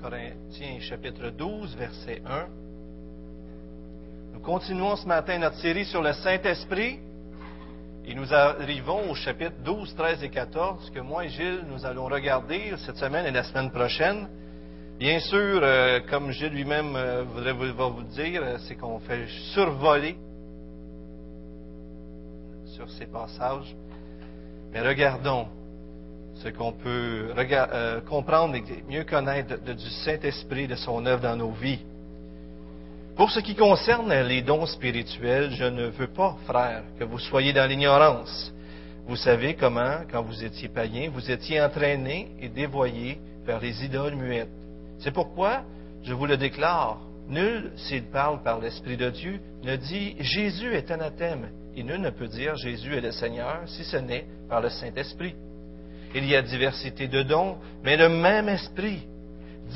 Corinthiens chapitre 12, verset 1. Nous continuons ce matin notre série sur le Saint-Esprit et nous arrivons au chapitre 12, 13 et 14 que moi et Gilles, nous allons regarder cette semaine et la semaine prochaine. Bien sûr, euh, comme Gilles lui-même euh, voudrait vous, vous dire, euh, c'est qu'on fait survoler sur ces passages. Mais regardons ce qu'on peut euh, comprendre et mieux connaître du Saint-Esprit, de son œuvre dans nos vies. Pour ce qui concerne les dons spirituels, je ne veux pas, frères, que vous soyez dans l'ignorance. Vous savez comment, quand vous étiez païens, vous étiez entraînés et dévoyés vers les idoles muettes. C'est pourquoi je vous le déclare. Nul, s'il parle par l'Esprit de Dieu, ne dit Jésus est anathème, et nul ne peut dire Jésus est le Seigneur si ce n'est par le Saint-Esprit. Il y a diversité de dons, mais le même esprit.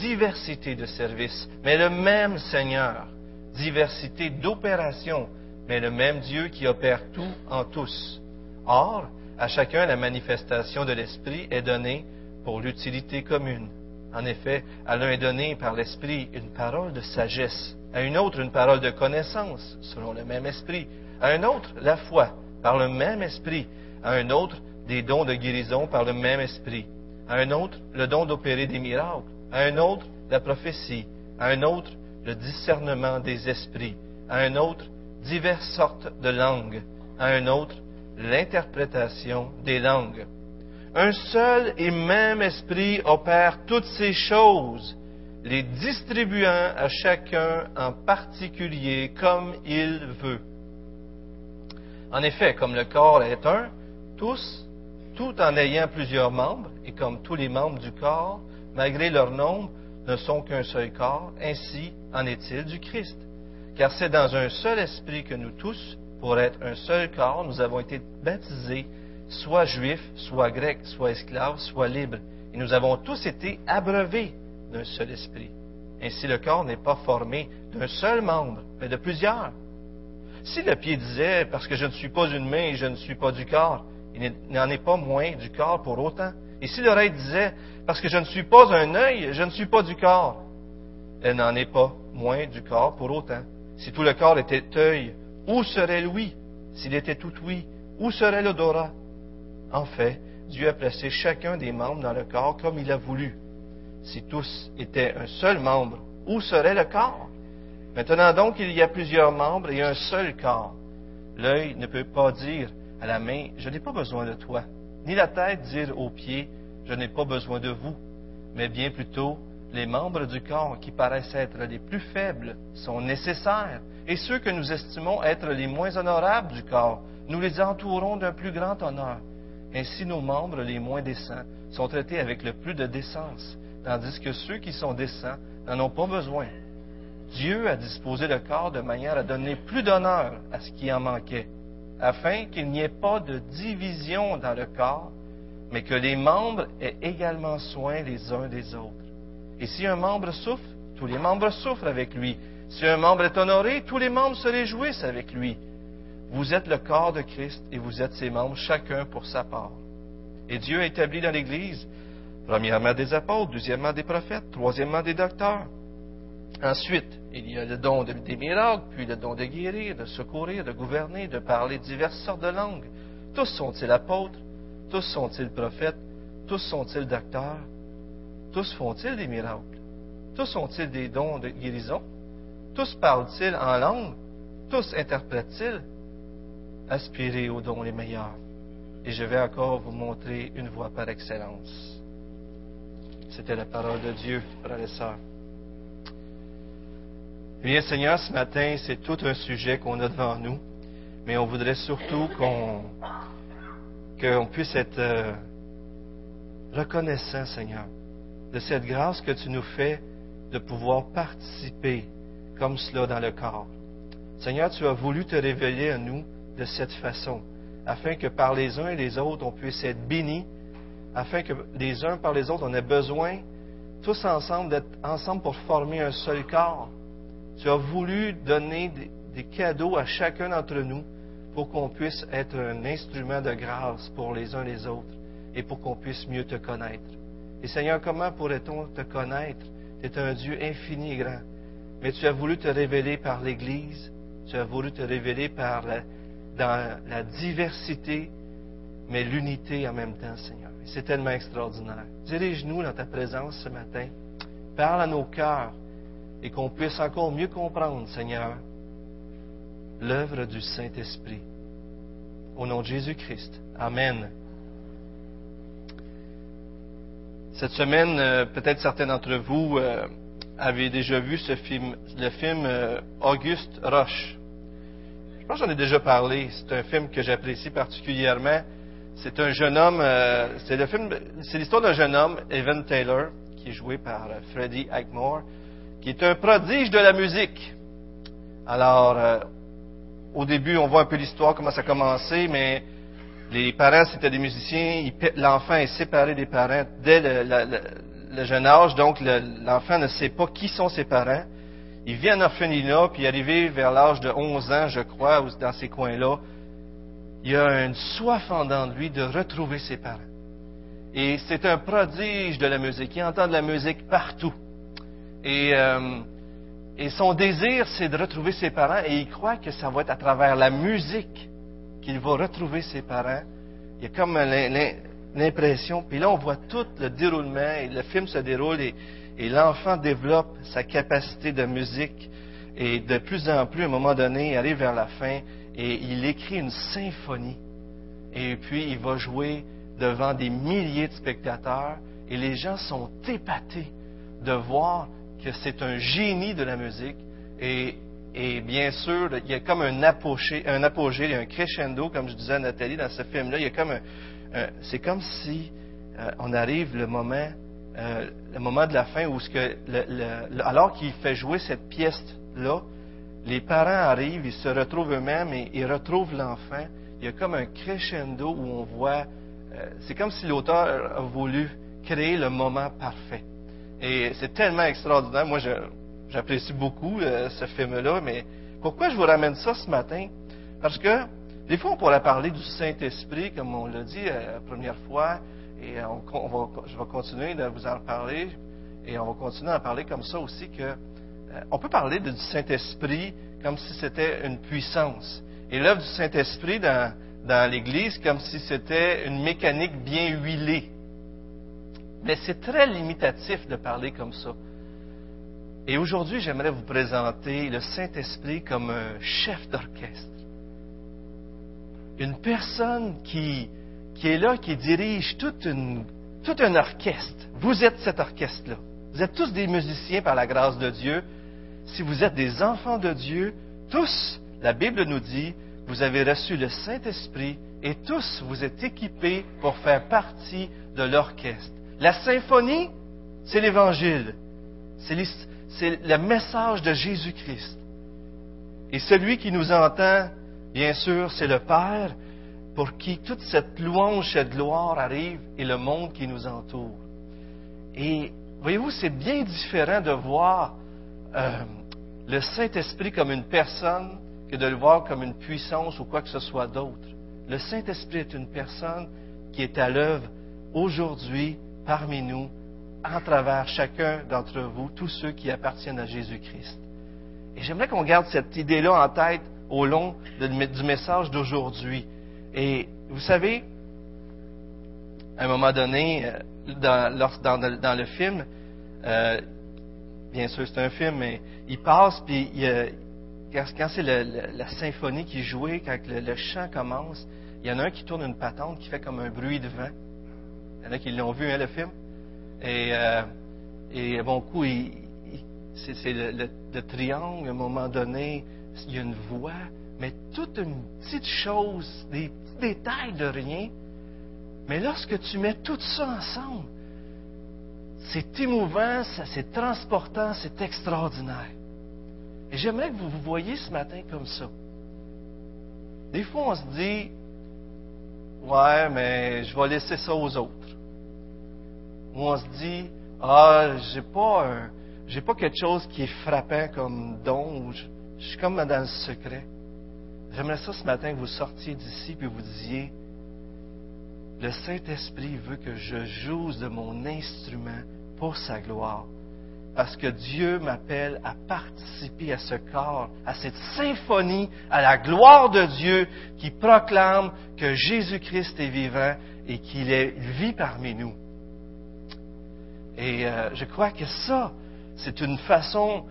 Diversité de services, mais le même Seigneur. Diversité d'opérations, mais le même Dieu qui opère tout en tous. Or, à chacun la manifestation de l'Esprit est donnée pour l'utilité commune. En effet, à l'un est donné par l'Esprit une parole de sagesse, à une autre une parole de connaissance, selon le même Esprit, à un autre la foi, par le même Esprit, à un autre des dons de guérison par le même esprit, à un autre le don d'opérer des miracles, à un autre la prophétie, à un autre le discernement des esprits, à un autre diverses sortes de langues, à un autre l'interprétation des langues. Un seul et même esprit opère toutes ces choses, les distribuant à chacun en particulier comme il veut. En effet, comme le corps est un, tous tout en ayant plusieurs membres, et comme tous les membres du corps, malgré leur nombre, ne sont qu'un seul corps, ainsi en est-il du Christ. Car c'est dans un seul esprit que nous tous, pour être un seul corps, nous avons été baptisés, soit juifs, soit grecs, soit esclaves, soit libres, et nous avons tous été abreuvés d'un seul esprit. Ainsi le corps n'est pas formé d'un seul membre, mais de plusieurs. Si le pied disait, parce que je ne suis pas une main et je ne suis pas du corps, il n'en est pas moins du corps pour autant. Et si l'oreille disait, parce que je ne suis pas un œil, je ne suis pas du corps, elle n'en est pas moins du corps pour autant. Si tout le corps était œil, où serait l'ouïe? S'il était tout ouïe, où serait l'odorat? En fait, Dieu a placé chacun des membres dans le corps comme il a voulu. Si tous étaient un seul membre, où serait le corps? Maintenant donc, il y a plusieurs membres et un seul corps. L'œil ne peut pas dire à la main, je n'ai pas besoin de toi, ni la tête dire aux pieds, je n'ai pas besoin de vous, mais bien plutôt, les membres du corps qui paraissent être les plus faibles sont nécessaires, et ceux que nous estimons être les moins honorables du corps, nous les entourons d'un plus grand honneur. Ainsi nos membres les moins décents sont traités avec le plus de décence, tandis que ceux qui sont décents n'en ont pas besoin. Dieu a disposé le corps de manière à donner plus d'honneur à ce qui en manquait, afin qu'il n'y ait pas de division dans le corps, mais que les membres aient également soin les uns des autres. Et si un membre souffre, tous les membres souffrent avec lui. Si un membre est honoré, tous les membres se réjouissent avec lui. Vous êtes le corps de Christ et vous êtes ses membres, chacun pour sa part. Et Dieu a établi dans l'Église, premièrement des apôtres, deuxièmement des prophètes, troisièmement des docteurs, Ensuite, il y a le don des miracles, puis le don de guérir, de secourir, de gouverner, de parler diverses sortes de langues. Tous sont-ils apôtres? Tous sont-ils prophètes? Tous sont-ils docteurs? Tous font-ils des miracles? Tous ont-ils des dons de guérison? Tous parlent-ils en langue? Tous interprètent-ils? Aspirez aux dons les meilleurs. Et je vais encore vous montrer une voie par excellence. C'était la parole de Dieu, frères et sœurs. Bien, Seigneur, ce matin, c'est tout un sujet qu'on a devant nous, mais on voudrait surtout qu'on qu'on puisse être euh, reconnaissant, Seigneur, de cette grâce que tu nous fais de pouvoir participer comme cela dans le corps. Seigneur, tu as voulu te révéler à nous de cette façon, afin que par les uns et les autres, on puisse être bénis, afin que les uns par les autres, on ait besoin, tous ensemble, d'être ensemble pour former un seul corps tu as voulu donner des, cadeaux à chacun d'entre nous pour qu'on puisse être un instrument de grâce pour les uns les autres et pour qu'on puisse mieux te connaître. Et Seigneur, comment pourrait-on te connaître, Tu es un Dieu infini et grand. Mais tu as voulu te révéler par l'Église, tu as voulu te révéler par la, dans la diversité, mais l'unité en même temps, Seigneur. C'est tellement extraordinaire. Dirige-nous dans ta présence ce matin. Parle à nos cœurs et qu'on puisse encore mieux comprendre, Seigneur, l'œuvre du Saint-Esprit. Au nom de Jésus-Christ. Amen. Cette semaine, euh, peut-être certains d'entre vous euh, avez déjà vu le film euh, Auguste Roche. Je pense que j'en ai déjà parlé. C'est un film que j'apprécie particulièrement. C'est un jeune homme, c'est le film, c'est l'histoire d'un jeune homme, Evan Taylor, qui est joué par Freddie Highmore, qui est un prodige de la musique. Alors, au début, on voit un peu l'histoire, comment ça a commencé, mais les parents, c'était des musiciens. L'enfant est séparé des parents dès le, jeune âge, donc l'enfant ne sait pas qui sont ses parents. Il vient en orphelinat, puis arrivé vers l'âge de 11 ans, je crois, ou dans ces coins-là, il a une soif en dedans de lui de retrouver ses parents. Et c'est un prodige de la musique. Il entend de la musique partout. Et, euh, et son désir, c'est de retrouver ses parents, et il croit que ça va être à travers la musique qu'il va retrouver ses parents. Il y a comme l'impression, puis là on voit tout le déroulement, et le film se déroule, et, l'enfant développe sa capacité de musique, et de plus en plus, à un moment donné, il arrive vers la fin, et il écrit une symphonie. Et puis il va jouer devant des milliers de spectateurs, et les gens sont épatés de voir que c'est un génie de la musique, et bien sûr, il y a comme un apogée, un apogée, il y a un crescendo, comme je disais Nathalie dans ce film-là. Il comme c'est comme si euh, on arrive le moment, euh, le moment de la fin où ce que, alors qu'il fait jouer cette pièce-là, les parents arrivent, ils se retrouvent eux-mêmes et ils retrouvent l'enfant. Il y a comme un crescendo où on voit, euh, c'est comme si l'auteur a voulu créer le moment parfait. Et c'est tellement extraordinaire. Moi, J'apprécie beaucoup euh, ce film-là, mais pourquoi je vous ramène ça ce matin? Parce que des fois, on pourrait parler du Saint-Esprit, comme on l'a dit euh, la première fois, et je vais continuer de vous en parler, et on va continuer à en parler comme ça aussi, que euh, on peut parler du Saint-Esprit comme si c'était une puissance. Et l'œuvre du Saint-Esprit dans l'Église comme si c'était une mécanique bien huilée. Mais c'est très limitatif de parler comme ça. Et aujourd'hui, j'aimerais vous présenter le Saint-Esprit comme un chef d'orchestre. Une personne qui, qui est là, qui dirige tout un orchestre. Vous êtes cet orchestre-là. Vous êtes tous des musiciens par la grâce de Dieu. Si vous êtes des enfants de Dieu, tous, la Bible nous dit, vous avez reçu le Saint-Esprit et tous vous êtes équipés pour faire partie de l'orchestre. La symphonie, c'est l'Évangile. C'est le message de Jésus-Christ. Et celui qui nous entend, bien sûr, c'est le Père, pour qui toute cette louange, cette gloire arrive, et le monde qui nous entoure. Et voyez-vous, c'est bien différent de voir euh, le Saint-Esprit comme une personne que de le voir comme une puissance ou quoi que ce soit d'autre. Le Saint-Esprit est une personne qui est à l'œuvre aujourd'hui parmi nous en travers chacun d'entre vous, tous ceux qui appartiennent à Jésus-Christ. Et j'aimerais qu'on garde cette idée-là en tête au long du message d'aujourd'hui. Et vous savez, à un moment donné, euh, dans, le film, euh, bien sûr c'est un film, mais il passe, puis quand, c'est la symphonie qui est quand le, chant commence, il y en a un qui tourne une patente qui fait comme un bruit de vent. Il y en a qui l'ont vu, hein, le film? Et, euh, et bon coup, c'est le, triangle, à un moment donné, il y a une voix, mais toute une petite chose, des petits détails de rien. Mais lorsque tu mets tout ça ensemble, c'est émouvant, c'est transportant, c'est extraordinaire. Et j'aimerais que vous vous voyiez ce matin comme ça. Des fois, on se dit, ouais, mais je vais laisser ça aux autres où on se dit Ah, j'ai pas j'ai pas quelque chose qui est frappant comme don, je, suis comme dans le secret. J'aimerais ça ce matin que vous sortiez d'ici et vous disiez Le Saint-Esprit veut que je joue de mon instrument pour sa gloire. parce que Dieu m'appelle à participer à ce corps, à cette symphonie, à la gloire de Dieu qui proclame que Jésus-Christ est vivant et qu'il vit parmi nous. Et euh, je crois que ça, c'est une façon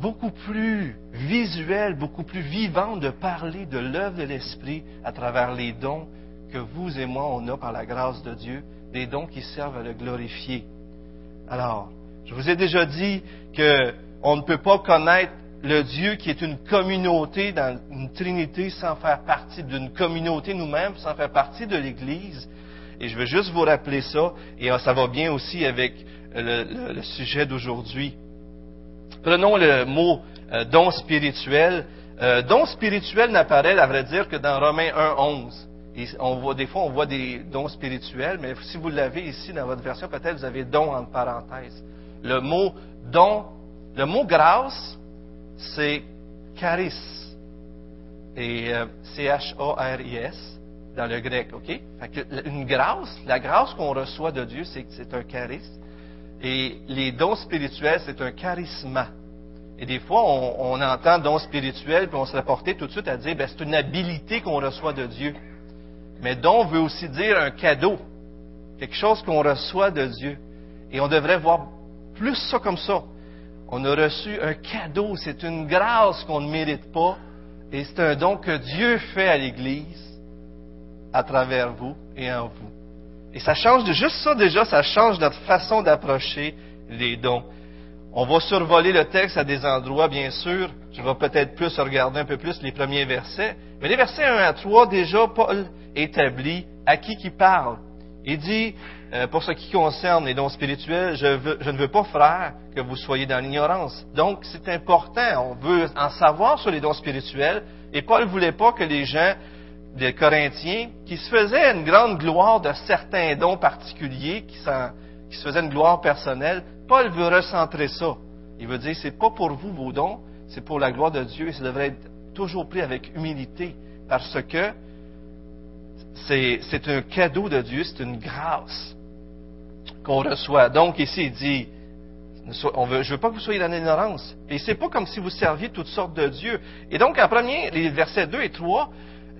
beaucoup plus visuelle, beaucoup plus vivante de parler de l'œuvre de l'Esprit à travers les dons que vous et moi, on a par la grâce de Dieu, des dons qui servent à le glorifier. Alors, je vous ai déjà dit qu'on ne peut pas connaître le Dieu qui est une communauté une Trinité sans faire partie d'une communauté nous-mêmes, sans faire partie de l'Église. Et je veux juste vous rappeler ça, et ça va bien aussi avec le, sujet d'aujourd'hui. Prenons le mot euh, don spirituel. Euh, don spirituel n'apparaît, à vrai dire, que dans Romains 1, 11. Et on voit, des fois, on voit des dons spirituels, mais si vous l'avez ici dans votre version, peut-être vous avez don entre parenthèses. Le mot don, le mot grâce, c'est charis. Et euh, C-H-A-R-I-S dans le grec, OK? une grâce, la grâce qu'on reçoit de Dieu, c'est, c'est un charis. Et les dons spirituels, c'est un charisme. Et des fois, on, entend don spirituel, puis on se rapporte tout de suite à dire, ben, c'est une habilité qu'on reçoit de Dieu. Mais don veut aussi dire un cadeau, quelque chose qu'on reçoit de Dieu. Et on devrait voir plus ça comme ça. On a reçu un cadeau, c'est une grâce qu'on ne mérite pas, et c'est un don que Dieu fait à l'Église à travers vous et en vous. Et ça change juste ça déjà, ça change notre façon d'approcher les dons. On va survoler le texte à des endroits, bien sûr. Je vais peut-être plus regarder un peu plus les premiers versets. Mais les versets 1 à 3, déjà, Paul établit à qui qui parle. Il dit, euh, pour ce qui concerne les dons spirituels, je, ne veux pas, frère, que vous soyez dans l'ignorance. Donc, c'est important. On veut en savoir sur les dons spirituels. Et Paul ne voulait pas que les gens des Corinthiens, qui se faisaient une grande gloire de certains dons particuliers, qui, se faisaient une gloire personnelle, Paul veut recentrer ça. Il veut dire, c'est pas pour vous vos dons, c'est pour la gloire de Dieu et ça devrait être toujours pris avec humilité parce que c'est un cadeau de Dieu, c'est une grâce qu'on reçoit. Donc ici, il dit, on je veux pas que vous soyez dans l'ignorance. Et c'est pas comme si vous serviez toutes sortes de dieux. Et donc, en premier, les versets 2 et 3,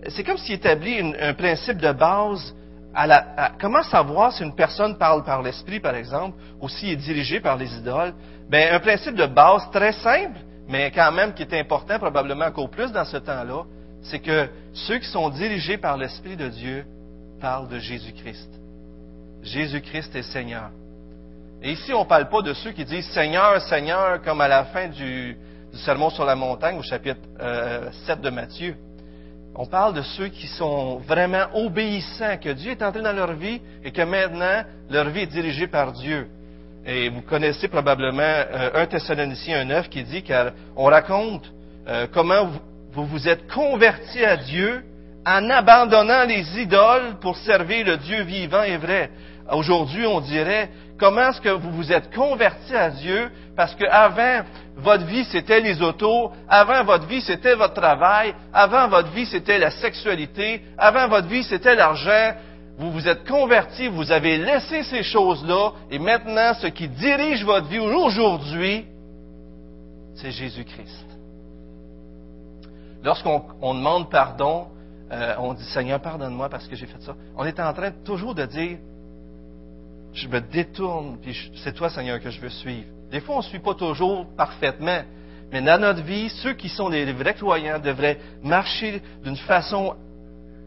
c'est comme s'il établit un principe de base à la, comment savoir si une personne parle par l'esprit, par exemple, ou s'il est dirigé par les idoles? Ben, un principe de base très simple, mais quand même qui est important, probablement encore plus dans ce temps-là, c'est que ceux qui sont dirigés par l'Esprit de Dieu parlent de Jésus-Christ. Jésus-Christ est Seigneur. Et ici, on ne parle pas de ceux qui disent Seigneur, Seigneur, comme à la fin du, Sermon sur la montagne au chapitre 7 euh, de Matthieu. On parle de ceux qui sont vraiment obéissants, que Dieu est entré dans leur vie et que maintenant leur vie est dirigée par Dieu. Et vous connaissez probablement euh, un Thessaloniciens 9 qui dit qu'on raconte euh, comment vous vous êtes convertis à Dieu en abandonnant les idoles pour servir le Dieu vivant et vrai. Aujourd'hui, on dirait, comment est-ce que vous vous êtes convertis à Dieu? Parce qu'avant, votre vie, c'était les autos. Avant, votre vie, c'était votre travail. Avant, votre vie, c'était la sexualité. Avant, votre vie, c'était l'argent. Vous vous êtes convertis, vous avez laissé ces choses-là. Et maintenant, ce qui dirige votre vie aujourd'hui, c'est Jésus-Christ. Lorsqu'on demande pardon, euh, on dit Seigneur, pardonne-moi parce que j'ai fait ça. On est en train toujours de dire je me détourne, puis c'est toi, Seigneur, que je veux suivre. Des fois, on ne suit pas toujours parfaitement, mais dans notre vie, ceux qui sont des vrais croyants devraient marcher d'une façon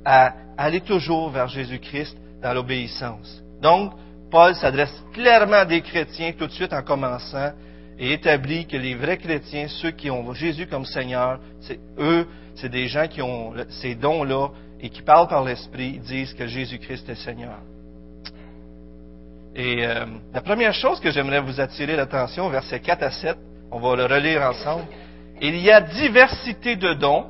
à aller toujours vers Jésus-Christ dans l'obéissance. Donc, Paul s'adresse clairement à des chrétiens tout de suite en commençant et établit que les vrais chrétiens, ceux qui ont Jésus comme Seigneur, c'est eux, c'est des gens qui ont ces dons-là et qui parlent par l'Esprit, disent que Jésus-Christ est Seigneur. Et euh, la première chose que j'aimerais vous attirer l'attention, versets 4 à 7, on va le relire ensemble. Il y a diversité de dons.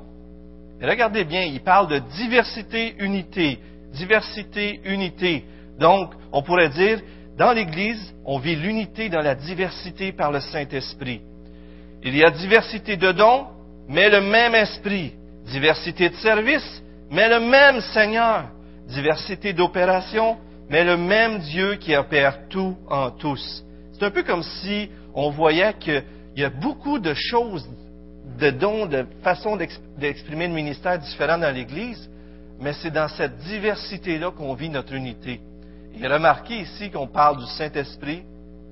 regardez bien, il parle de diversité, unité. Diversité, unité. Donc, on pourrait dire, dans l'Église, on vit l'unité dans la diversité par le Saint-Esprit. Il y a diversité de dons, mais le même esprit. Diversité de services, mais le même Seigneur. Diversité d'opérations, mais le même Dieu qui opère tout en tous. C'est un peu comme si on voyait qu'il y a beaucoup de choses, de dons, de façons d'exprimer le ministère différents dans l'Église, mais c'est dans cette diversité-là qu'on vit notre unité. Et remarquez ici qu'on parle du Saint-Esprit,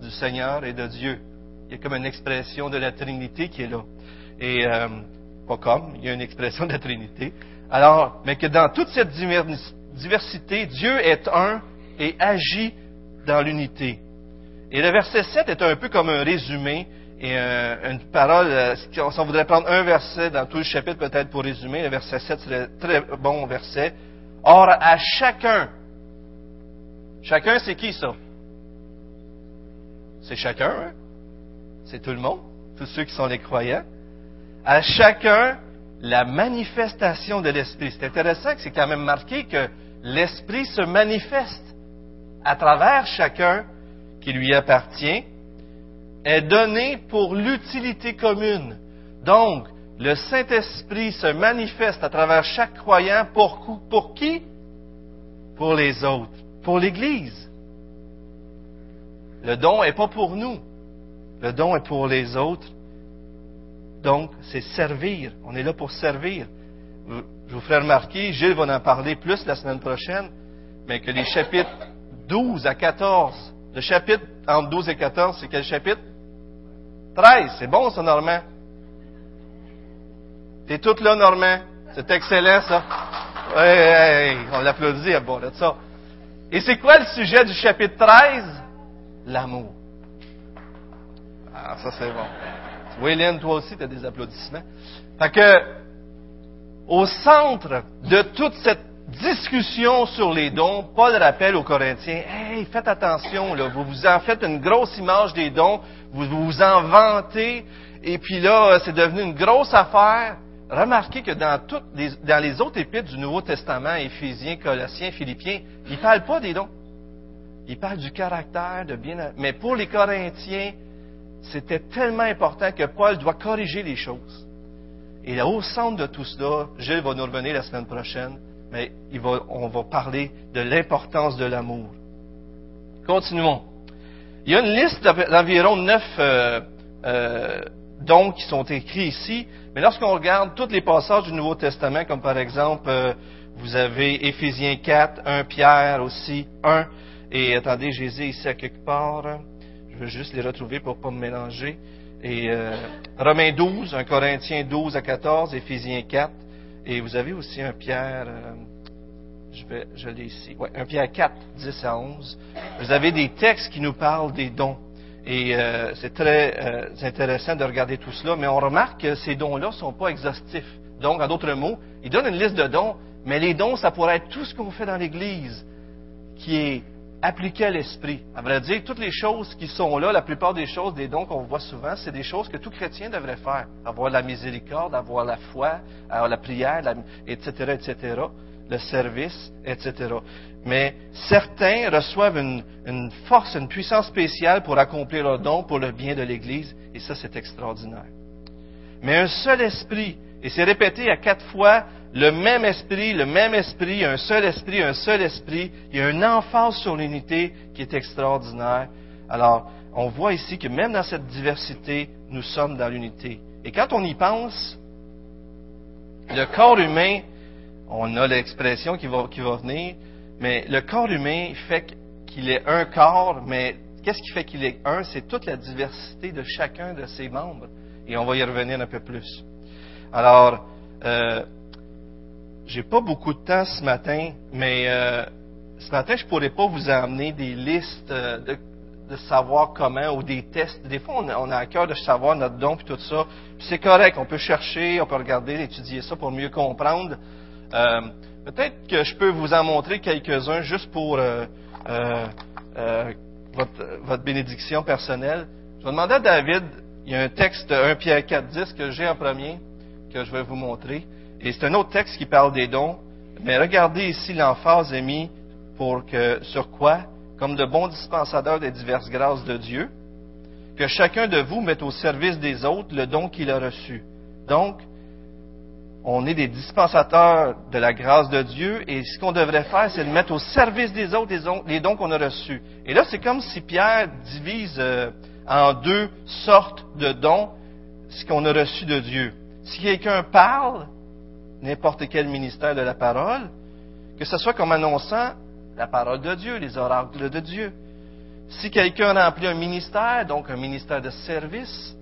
du Seigneur et de Dieu. Il y a comme une expression de la Trinité qui est là. Et euh, pas comme, il y a une expression de la Trinité. Alors, mais que dans toute cette diversité, Dieu est un et agit dans l'unité. Et le verset 7 est un peu comme un résumé et une parole. Euh, si on voudrait prendre un verset dans tout le chapitre peut-être pour résumer, le verset 7 serait un très bon verset. Or, à chacun, chacun c'est qui ça? C'est chacun, hein? c'est tout le monde, tous ceux qui sont les croyants. À chacun, la manifestation de l'Esprit. C'est intéressant que c'est quand même marqué que l'Esprit se manifeste à travers chacun qui lui appartient, est donné pour l'utilité commune. Donc, le Saint-Esprit se manifeste à travers chaque croyant pour, pour qui? Pour les autres, pour l'Église. Le don n'est pas pour nous, le don est pour les autres. Donc, c'est servir. On est là pour servir. Je vous ferai remarquer, Gilles va en parler plus la semaine prochaine, mais que les chapitres 12 à 14, le chapitre entre 12 et 14, c'est quel chapitre? 13. C'est bon, ça, Normand? T'es tout là, Normand? C'est excellent, ça. Ouais, on l'applaudit à bord de ça. Et c'est quoi le sujet du chapitre 13? L'amour. Ah, ça c'est bon. Wayland, toi aussi, tu as des applaudissements. Fait que, au centre de toute cette discussion sur les dons, Paul rappelle aux Corinthiens, hey, faites attention, là, vous vous en faites une grosse image des dons, vous vous en vantez, et puis là, c'est devenu une grosse affaire. Remarquez que dans, toutes les, dans les autres épîtres du Nouveau Testament, Éphésiens, Colossiens, Philippiens, ils ne parlent pas des dons. Ils parlent du caractère, de bien. Mais pour les Corinthiens, c'était tellement important que Paul doit corriger les choses. Et là, au centre de tout cela, Gilles va nous revenir la semaine prochaine, mais on va parler de l'importance de l'amour. Continuons. Il y a une liste d'environ neuf euh, euh, dons qui sont écrits ici, mais lorsqu'on regarde tous les passages du Nouveau Testament, comme par exemple, euh, vous avez Éphésiens 4, 1 Pierre aussi, 1, et attendez, Jésus ici à quelque part, je veux juste les retrouver pour ne pas me mélanger, et Romains 12, 1 Corinthiens 12 à 14, Éphésiens 4, et vous avez aussi un Pierre, euh, je, vais, l'ai ici, un Pierre 4, 10 à 11. Vous avez des textes qui nous parlent des dons. Et euh, c'est très euh, intéressant de regarder tout cela, mais on remarque que ces dons-là ne sont pas exhaustifs. Donc, en d'autres mots, il donne une liste de dons, mais les dons, ça pourrait être tout ce qu'on fait dans l'Église, qui est appliquer à l'esprit. À vrai dire, toutes les choses qui sont là, la plupart des choses, des dons qu'on voit souvent, c'est des choses que tout chrétien devrait faire. Avoir la miséricorde, avoir la foi, avoir la prière, etc., etc., le service, etc. Mais certains reçoivent une, une force, une puissance spéciale pour accomplir leurs dons pour le bien de l'Église, et ça, c'est extraordinaire. Mais un seul esprit, et c'est répété à quatre fois le même esprit, le même esprit, un seul esprit, un seul esprit. Il y a une emphase sur l'unité qui est extraordinaire. Alors, on voit ici que même dans cette diversité, nous sommes dans l'unité. Et quand on y pense, le corps humain, on a l'expression qui va, qui va venir, mais le corps humain fait qu'il est un corps, mais qu'est-ce qui fait qu'il est un? C'est toute la diversité de chacun de ses membres. Et on va y revenir un peu plus. Alors, euh, j'ai pas beaucoup de temps ce matin, mais euh, ce matin, je pourrais pas vous amener des listes euh, de, savoir comment ou des tests. Des fois, on a, à cœur de savoir notre don et tout ça. c'est correct, on peut chercher, on peut regarder, étudier ça pour mieux comprendre. Euh, peut-être que je peux vous en montrer quelques-uns juste pour votre, votre, bénédiction personnelle. Je vais demander à David, il y a un texte 1 Pierre 4, 10 que j'ai en premier, que je vais vous montrer. Et c'est un autre texte qui parle des dons. Mais regardez ici l'emphase est mise pour que, sur quoi? Comme de bons dispensateurs des diverses grâces de Dieu, que chacun de vous mette au service des autres le don qu'il a reçu. Donc, on est des dispensateurs de la grâce de Dieu et ce qu'on devrait faire, c'est de mettre au service des autres les dons qu'on a reçus. Et là, c'est comme si Pierre divise euh, en deux sortes de dons, ce qu'on a reçu de Dieu. Si quelqu'un parle, n'importe quel ministère de la parole, que ce soit comme annonçant la parole de Dieu, les oracles de Dieu. Si quelqu'un remplit un ministère, donc un ministère de service,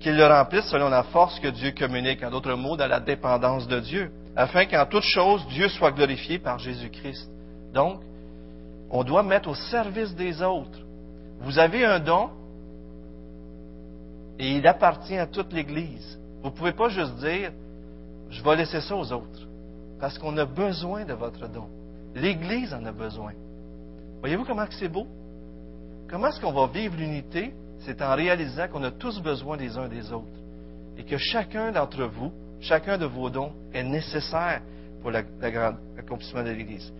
qu'il le remplisse selon la force que Dieu communique, en d'autres mots, dans la dépendance de Dieu, afin qu'en toute chose, Dieu soit glorifié par Jésus-Christ. Donc, on doit mettre au service des autres. Vous avez un don et il appartient à toute l'Église. Vous ne pouvez pas juste dire, je vais laisser ça aux autres, parce qu'on a besoin de votre don. L'Église en a besoin. Voyez-vous comment c'est beau? Comment est-ce qu'on va vivre l'unité? C'est en réalisant qu'on a tous besoin des uns des autres et que chacun d'entre vous, chacun de vos dons est nécessaire pour l'accomplissement de l'Église.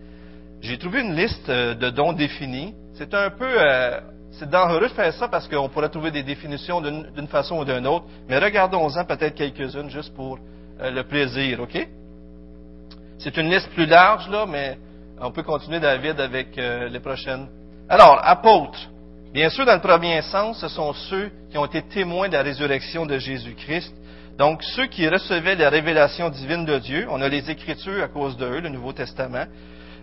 J'ai trouvé une liste euh, de dons définis. C'est un peu, euh, c'est dangereux de faire ça parce qu'on pourrait trouver des définitions d'une façon ou d'une autre, mais regardons-en peut-être quelques-unes juste pour euh, le plaisir, OK? C'est une liste plus large, là, mais on peut continuer, David, avec les prochaines. Alors, apôtres. Bien sûr, dans le premier sens, ce sont ceux qui ont été témoins de la résurrection de Jésus-Christ. Donc, ceux qui recevaient la révélation divine de Dieu, on a les Écritures à cause d'eux, le Nouveau Testament,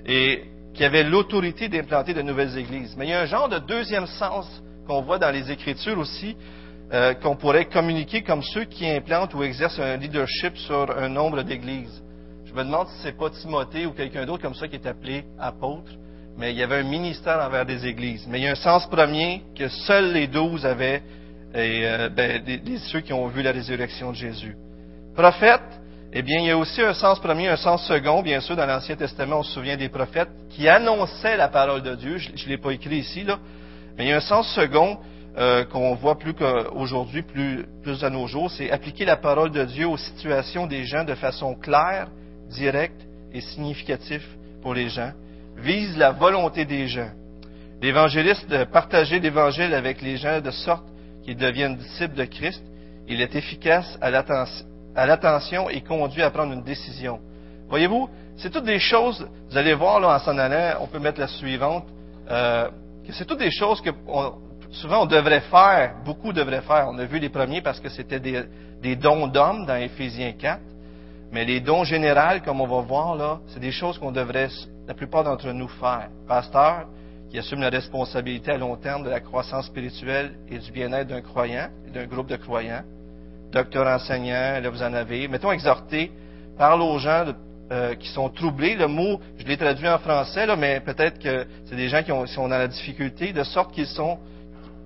et qui avaient l'autorité d'implanter de nouvelles églises. Mais il y a un genre de deuxième sens qu'on voit dans les Écritures aussi, euh, qu'on pourrait communiquer comme ceux qui implantent ou exercent un leadership sur un nombre d'églises. Je me demande si c'est pas Timothée ou quelqu'un d'autre comme ça qui est appelé apôtre, mais il y avait un ministère envers des églises. Mais il y a un sens premier que seuls les douze avaient, et euh, ben, ceux qui ont vu la résurrection de Jésus. Prophète, eh bien, il y a aussi un sens premier, un sens second. Bien sûr, dans l'Ancien Testament, on se souvient des prophètes qui annonçaient la parole de Dieu. Je ne l'ai pas écrit ici, là. Mais il y a un sens second euh, qu'on voit plus qu'aujourd'hui, plus, plus à nos jours, c'est appliquer la parole de Dieu aux situations des gens de façon claire, directe et significative pour les gens. Vise la volonté des gens. L'évangéliste, de partager l'évangile avec les gens de sorte qu'ils deviennent disciples de Christ, il est efficace à l'attention à l'attention et conduit à prendre une décision. Voyez-vous, c'est toutes des choses, vous allez voir là en s'en allant, on peut mettre la suivante, euh, c'est toutes des choses que souvent on devrait faire, beaucoup devraient faire. On a vu les premiers parce que c'était des, dons d'hommes dans Éphésiens 4, mais les dons généraux, comme on va voir là, c'est des choses qu'on devrait, la plupart d'entre nous, faire. Pasteur, qui assume la responsabilité à long terme de la croissance spirituelle et du bien-être d'un croyant d'un groupe de croyants docteur enseignant, là vous en avez. Mettons exhorter, parle aux gens euh, qui sont troublés. Le mot, je l'ai traduit en français, là, mais peut-être que c'est des gens qui, ont, sont dans la difficulté, de sorte qu'ils sont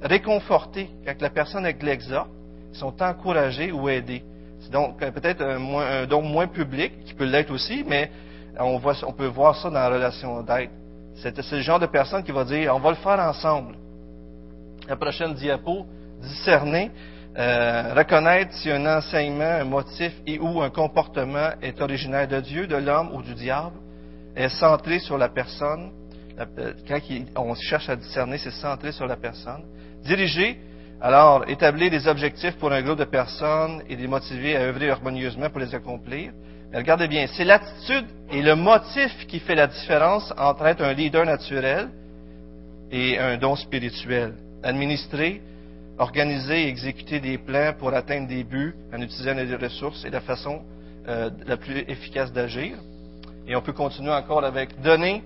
réconfortés. Quand la personne avec l'exhorte, ils sont encouragés ou aidés. C'est donc euh, peut-être un, don moins public, qui peut l'être aussi, mais on, voit, on peut voir ça dans la relation d'aide. C'est, le genre de personne qui va dire, on va le faire ensemble. La prochaine diapo, discerner. Euh, reconnaître si un enseignement, un motif et ou un comportement est originaire de Dieu, de l'homme ou du diable, est centré sur la personne. Euh, quand on cherche à discerner, c'est centré sur la personne. Diriger, alors établir des objectifs pour un groupe de personnes et les motiver à œuvrer harmonieusement pour les accomplir. Mais regardez bien, c'est l'attitude et le motif qui fait la différence entre être un leader naturel et un don spirituel. Administrer, organiser et exécuter des plans pour atteindre des buts en utilisant les ressources et la façon euh, la plus efficace d'agir. Et on peut continuer encore avec donner.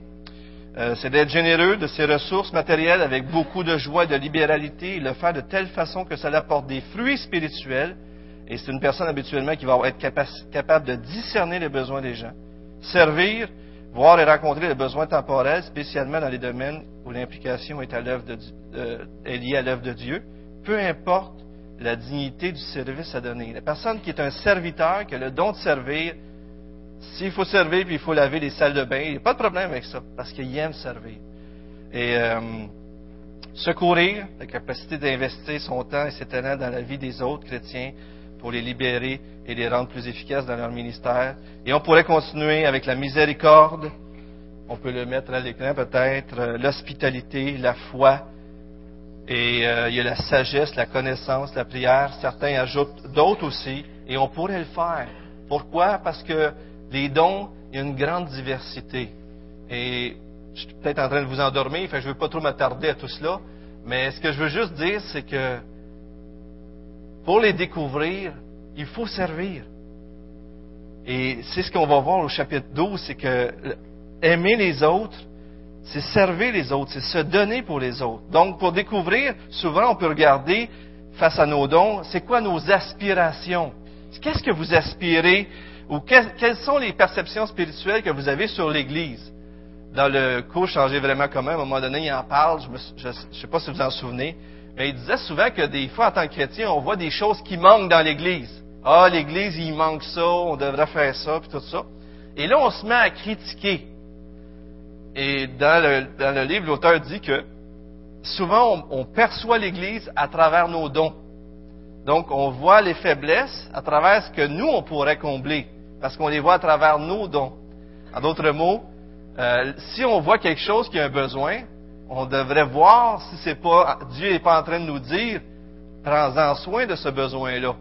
Euh, c'est d'être généreux de ses ressources matérielles avec beaucoup de joie, de libéralité, et le faire de telle façon que ça apporte des fruits spirituels. Et c'est une personne habituellement qui va être capable de discerner les besoins des gens. Servir, voir et rencontrer les besoins temporels, spécialement dans les domaines où l'implication est, euh, est liée à l'œuvre de Dieu peu importe la dignité du service à donner. La personne qui est un serviteur, qui a le don de servir, s'il faut servir puis il faut laver les salles de bain, il n'y a pas de problème avec ça, parce qu'il aime servir. Et euh, secourir, la capacité d'investir son temps et ses talents dans la vie des autres chrétiens pour les libérer et les rendre plus efficaces dans leur ministère. Et on pourrait continuer avec la miséricorde, on peut le mettre à l'écran peut-être, euh, l'hospitalité, la foi, et euh, il y a la sagesse, la connaissance, la prière. Certains ajoutent d'autres aussi. Et on pourrait le faire. Pourquoi? Parce que les dons, il y a une grande diversité. Et je suis peut-être en train de vous endormir, fait que je ne veux pas trop m'attarder à tout cela. Mais ce que je veux juste dire, c'est que pour les découvrir, il faut servir. Et c'est ce qu'on va voir au chapitre 12, c'est que aimer les autres, c'est servir les autres, c'est se donner pour les autres. Donc, pour découvrir, souvent, on peut regarder face à nos dons, c'est quoi nos aspirations? Qu'est-ce que vous aspirez? Ou quelles sont les perceptions spirituelles que vous avez sur l'Église? Dans le cours Changer vraiment commun, à un moment donné, il en parle, je ne sais pas si vous en souvenez, mais il disait souvent que des fois, en tant que chrétien, on voit des choses qui manquent dans l'Église. Ah, l'Église, il manque ça, on devrait faire ça, puis tout ça. Et là, on se met à critiquer. Et dans le, dans le livre, l'auteur dit que souvent, on, perçoit l'Église à travers nos dons. Donc, on voit les faiblesses à travers ce que nous, on pourrait combler, parce qu'on les voit à travers nos dons. En d'autres mots, euh, si on voit quelque chose qui a un besoin, on devrait voir si c'est pas Dieu n'est pas en train de nous dire prends-en soin de ce besoin-là,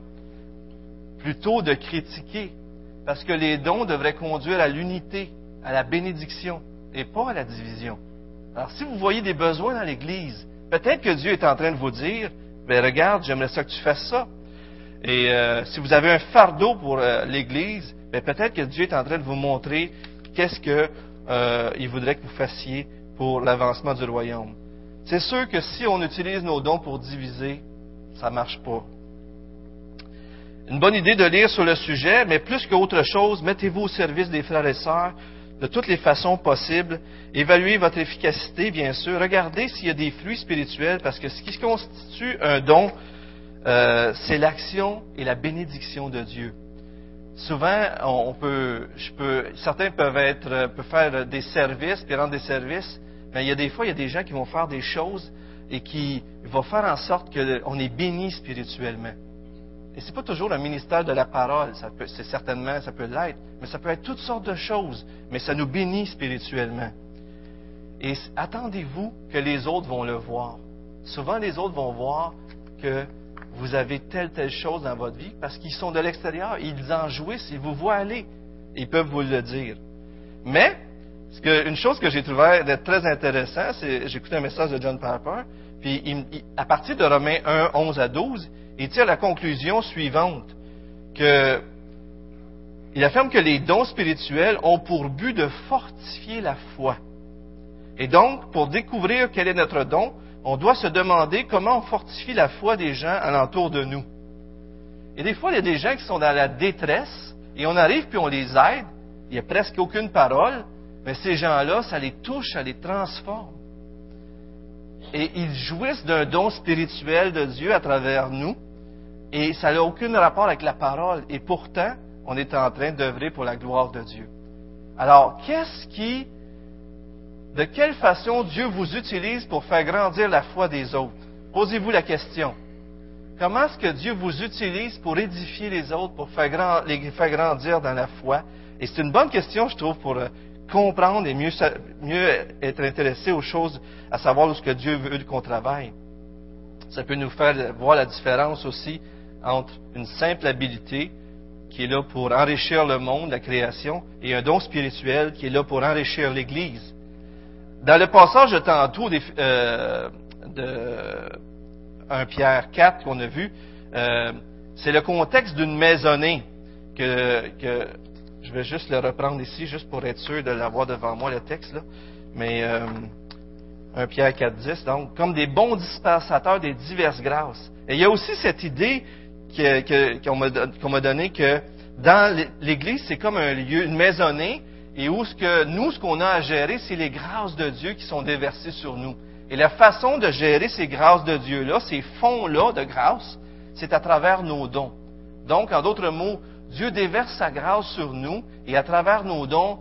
plutôt de critiquer, parce que les dons devraient conduire à l'unité, à la bénédiction, et pas à la division. Alors, si vous voyez des besoins dans l'Église, peut-être que Dieu est en train de vous dire, ben regarde, j'aimerais ça que tu fasses ça. Et euh, si vous avez un fardeau pour euh, l'Église, ben peut-être que Dieu est en train de vous montrer qu'est-ce qu'il euh, voudrait que vous fassiez pour l'avancement du royaume. C'est sûr que si on utilise nos dons pour diviser, ça marche pas. Une bonne idée de lire sur le sujet, mais plus qu'autre chose, mettez-vous au service des frères et sœurs de toutes les façons possibles. Évaluez votre efficacité, bien sûr. Regardez s'il y a des fruits spirituels, parce que ce qui constitue un don, euh, c'est l'action et la bénédiction de Dieu. Souvent, on peut, je peux, certains peuvent être, peuvent faire des services, puis rendre des services, mais il y a des fois, il y a des gens qui vont faire des choses et qui vont faire en sorte qu'on est béni spirituellement. Et c'est pas toujours le ministère de la parole, ça peut, c'est certainement, ça peut l'être, mais ça peut être toutes sortes de choses, mais ça nous bénit spirituellement. Et attendez-vous que les autres vont le voir. Souvent, les autres vont voir que vous avez telle, telle chose dans votre vie parce qu'ils sont de l'extérieur, ils en jouissent, ils vous voient aller, ils peuvent vous le dire. Mais, une chose que j'ai trouvé très intéressant, c'est, j'ai écouté un message de John Piper, puis à partir de Romains 1, 11 à 12, il tire la conclusion suivante, que il affirme que les dons spirituels ont pour but de fortifier la foi. Et donc, pour découvrir quel est notre don, on doit se demander comment on fortifie la foi des gens alentour de nous. Et des fois, il y a des gens qui sont dans la détresse, et on arrive puis on les aide, il n'y a presque aucune parole, mais ces gens-là, ça les touche, ça les transforme. Et ils jouissent d'un don spirituel de Dieu à travers nous, et ça n'a aucun rapport avec la parole. Et pourtant, on est en train d'œuvrer pour la gloire de Dieu. Alors, qu'est-ce qui, de quelle façon Dieu vous utilise pour faire grandir la foi des autres? Posez-vous la question. Comment est-ce que Dieu vous utilise pour édifier les autres, pour faire les faire grandir dans la foi? Et c'est une bonne question, je trouve, pour euh, comprendre et mieux, mieux être intéressé aux choses, à savoir où ce que Dieu veut qu'on travaille. Ça peut nous faire voir la différence aussi entre une simple habilité qui est là pour enrichir le monde, la création, et un don spirituel qui est là pour enrichir l'Église. Dans le passage de tantôt euh, de 1 Pierre 4 qu'on a vu, euh, c'est le contexte d'une maisonnée que, que, je vais juste le reprendre ici, juste pour être sûr de l'avoir devant moi, le texte. Là. Mais euh, 1 Pierre 4, 10, donc, comme des bons dispensateurs des diverses grâces. Et il y a aussi cette idée qu'on m'a donné que dans l'Église, c'est comme un lieu, une maisonnée, et où nous, ce qu'on a à gérer, c'est les grâces de Dieu qui sont déversées sur nous. Et la façon de gérer ces grâces de Dieu-là, ces fonds-là de grâce, c'est à travers nos dons. Donc, en d'autres mots, Dieu déverse sa grâce sur nous, et à travers nos dons,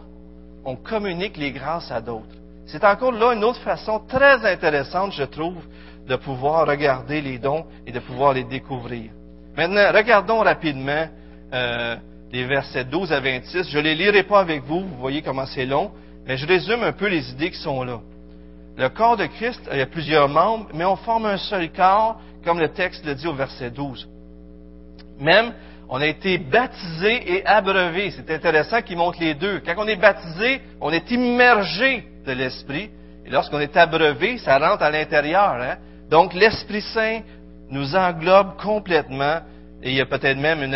on communique les grâces à d'autres. C'est encore là une autre façon très intéressante, je trouve, de pouvoir regarder les dons et de pouvoir les découvrir. Maintenant, regardons rapidement euh, les versets 12 à 26. Je ne les lirai pas avec vous, vous voyez comment c'est long, mais je résume un peu les idées qui sont là. Le corps de Christ, il a plusieurs membres, mais on forme un seul corps, comme le texte le dit au verset 12. Même, on a été baptisé et abreuvé. C'est intéressant qu'il montre les deux. Quand on est baptisé, on est immergé de l'Esprit. Et lorsqu'on est abreuvé, ça rentre à l'intérieur. Hein? Donc l'Esprit Saint nous englobe complètement, et il y a peut-être même une,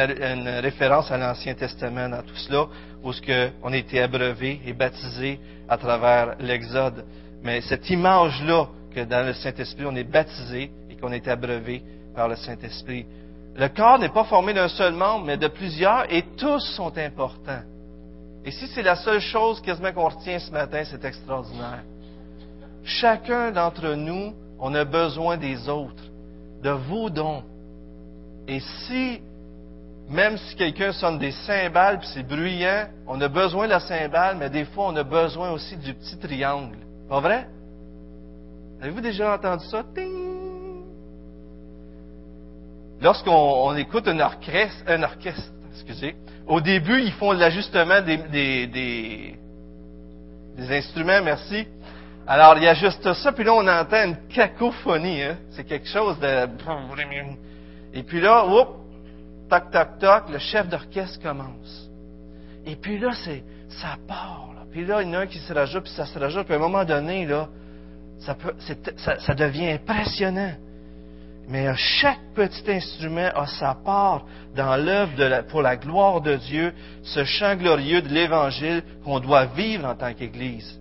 référence à l'Ancien Testament dans tout cela, où ce que on a été abreuvé et baptisé à travers l'Exode. Mais cette image-là, que dans le Saint-Esprit, on est baptisé et qu'on est abreuvé par le Saint-Esprit. Le corps n'est pas formé d'un seul membre, mais de plusieurs, et tous sont importants. Et si c'est la seule chose quasiment qu'on retient ce matin, c'est extraordinaire. Chacun d'entre nous, on a besoin des autres, de vos dons. Et si, même si quelqu'un sonne des cymbales, puis c'est bruyant, on a besoin de la cymbale, mais des fois, on a besoin aussi du petit triangle. Pas vrai? Avez-vous déjà entendu ça? Lorsqu'on écoute un orchestre, un orchestre, excusez, au début, ils font l'ajustement des, instruments, merci. Alors, il ajustent ça, puis là, on entend une cacophonie. Hein? C'est quelque chose de... Et puis là, oups, toc, toc, toc, le chef d'orchestre commence. Et puis là, c'est, ça part. Puis là, il y en a un qui se rajoute, puis ça se rajoute. Puis à un moment donné, là, ça devient impressionnant. Mais chaque petit instrument a sa part dans l'œuvre pour la gloire de Dieu, ce chant glorieux de l'Évangile qu'on doit vivre en tant qu'Église.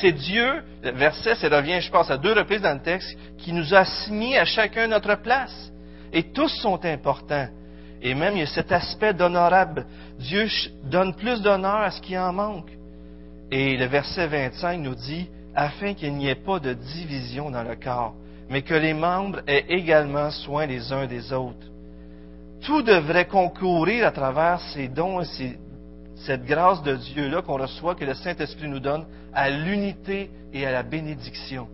C'est Dieu, le verset, ça revient, je pense, à deux reprises dans le texte, qui nous a assigné à chacun notre place. Et tous sont importants. Et même, il y a cet aspect d'honorable. Dieu donne plus d'honneur à ce qui en manque. Et le verset 25 nous dit, afin qu'il n'y ait pas de division dans le corps, mais que les membres aient également soin les uns des autres. Tout devrait concourir à travers ces dons et cette grâce de Dieu-là qu'on reçoit, que le Saint-Esprit nous donne, à l'unité et à la bénédiction.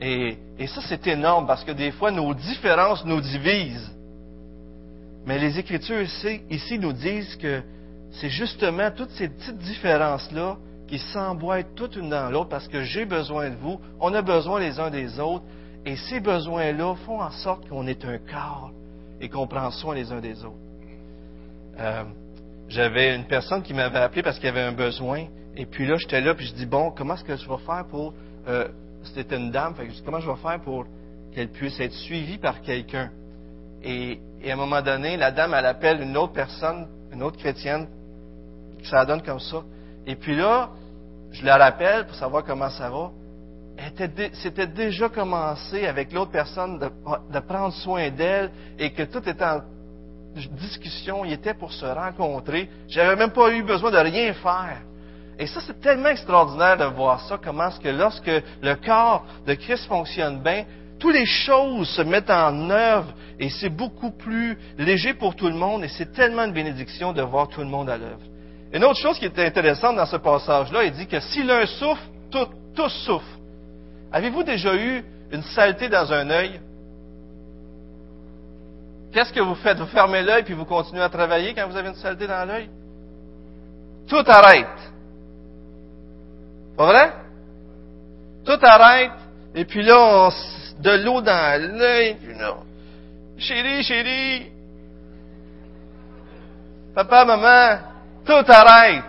Et, ça, c'est énorme parce que des fois, nos différences nous divisent. Mais les Écritures ici, ici nous disent que c'est justement toutes ces petites différences-là qui s'emboîtent toutes une dans l'autre parce que j'ai besoin de vous, on a besoin les uns des autres, et ces besoins-là font en sorte qu'on est un corps et qu'on prend soin les uns des autres. Euh, j'avais une personne qui m'avait appelé parce qu'il avait un besoin, et puis là, j'étais là, puis je dis, bon, comment est-ce que je vais faire pour... Euh, c'était une dame, fait que je dis, comment je vais faire pour qu'elle puisse être suivie par quelqu'un? Et, et, à un moment donné, la dame, elle appelle une autre personne, une autre chrétienne, ça donne comme ça. Et puis là, je la rappelle pour savoir comment ça va. C'était déjà commencé avec l'autre personne de, prendre soin d'elle et que tout était en discussion, il était pour se rencontrer. J'avais même pas eu besoin de rien faire. Et ça, c'est tellement extraordinaire de voir ça, comment est-ce que lorsque le corps de Christ fonctionne bien, toutes les choses se mettent en œuvre et c'est beaucoup plus léger pour tout le monde et c'est tellement une bénédiction de voir tout le monde à l'œuvre. Une autre chose qui est intéressante dans ce passage-là, il dit que si l'un souffre, tous souffrent. Avez-vous déjà eu une saleté dans un œil? Qu'est-ce que vous faites? Vous fermez l'œil puis vous continuez à travailler quand vous avez une saleté dans l'œil? Tout arrête. Pas vrai? Tout arrête, et puis là, on, de l'eau dans l'œil, chérie, chérie, papa, maman, tout arrête.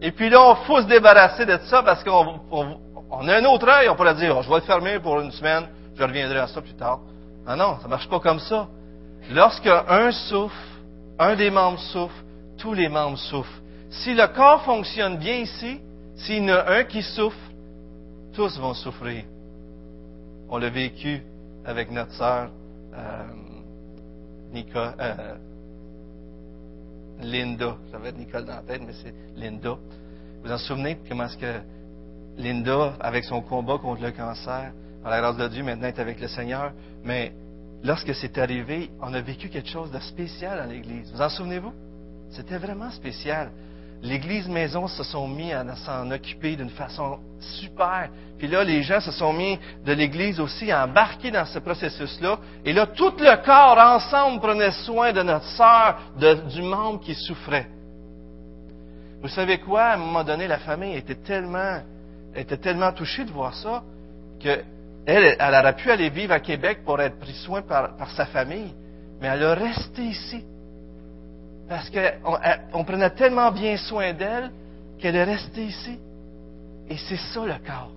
Et puis là, il faut se débarrasser de ça parce qu'on on, a un autre œil, on pourrait dire, oh, je vais le fermer pour une semaine, je reviendrai à ça plus tard. Non, non, ça ne marche pas comme ça. Lorsque un souffre, un des membres souffre, tous les membres souffrent. Si le corps fonctionne bien ici, s'il y en a un qui souffre, tous vont souffrir. On l'a vécu avec notre sœur euh, euh, Linda. J'avais Nicole dans la tête, mais c'est Linda. Vous en souvenez comment est-ce que Linda, avec son combat contre le cancer, par la grâce de Dieu, maintenant est avec le Seigneur, mais lorsque c'est arrivé, on a vécu quelque chose de spécial dans l'Église. Vous en souvenez-vous? C'était vraiment spécial. L'Église maison se sont mis à s'en occuper d'une façon super. Puis là, les gens se sont mis de l'Église aussi à embarquer dans ce processus-là. Et là, tout le corps ensemble prenait soin de notre sœur, du membre qui souffrait. Vous savez quoi? À un moment donné, la famille était tellement, était tellement touchée de voir ça qu'elle elle, aurait pu aller vivre à Québec pour être pris soin par, par sa famille, mais elle a resté ici parce qu'on prenait tellement bien soin d'elle qu'elle est restée ici. Et c'est ça le corps.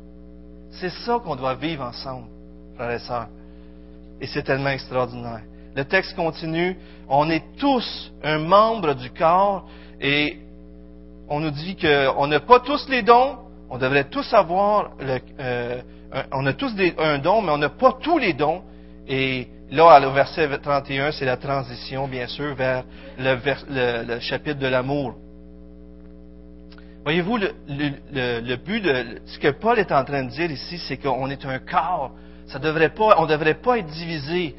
C'est ça qu'on doit vivre ensemble. frères et sœurs. Et c'est tellement extraordinaire. Le texte continue, on est tous un membre du corps et on nous dit qu'on n'a pas tous les dons, on devrait tous avoir, le, euh, on a tous un don, mais on n'a pas tous les dons. Et là, au verset 31, c'est la transition, bien sûr, vers le, chapitre de l'amour. Voyez-vous, le, le, but de ce que Paul est en train de dire ici, c'est qu'on est un corps. Ça devrait pas, on ne devrait pas être divisé.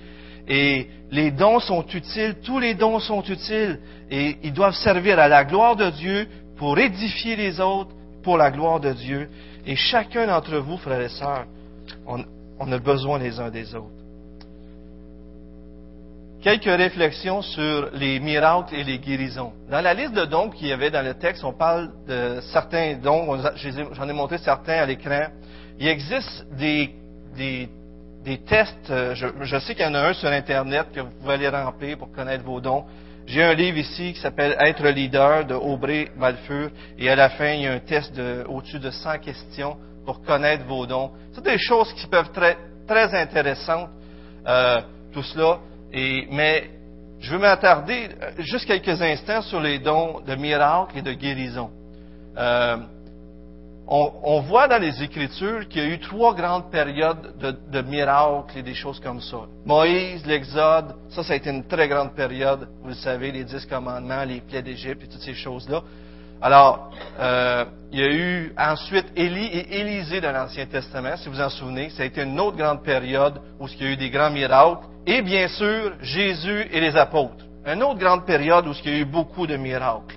Et les dons sont utiles, tous les dons sont utiles, et ils doivent servir à la gloire de Dieu pour édifier les autres, pour la gloire de Dieu. Et chacun d'entre vous, frères et sœurs, on, a besoin les uns des autres. Quelques réflexions sur les miracles et les guérisons. Dans la liste de dons qu'il y avait dans le texte, on parle de certains dons, j'en ai montré certains à l'écran. Il existe des, des, tests, je, je sais qu'il y en a un sur Internet que vous pouvez aller remplir pour connaître vos dons. J'ai un livre ici qui s'appelle Être leader de Aubrey Malfur et à la fin, il y a un test de, au-dessus de 100 questions pour connaître vos dons. C'est des choses qui peuvent être très, très intéressantes, euh, tout cela. Et, mais je veux m'attarder euh, juste quelques instants sur les dons de miracles et de guérison. Euh, on, voit dans les Écritures qu'il y a eu trois grandes périodes de, miracles et des choses comme ça. Moïse, l'Exode, ça, ça a été une très grande période. Vous le savez, les dix commandements, les plaies d'Égypte et toutes ces choses-là. Alors, euh, il y a eu ensuite Élie et Élisée dans l'Ancien Testament, si vous en souvenez. Ça a été une autre grande période où il y a eu des grands miracles. Et bien sûr, Jésus et les apôtres. Une autre grande période où il y a eu beaucoup de miracles.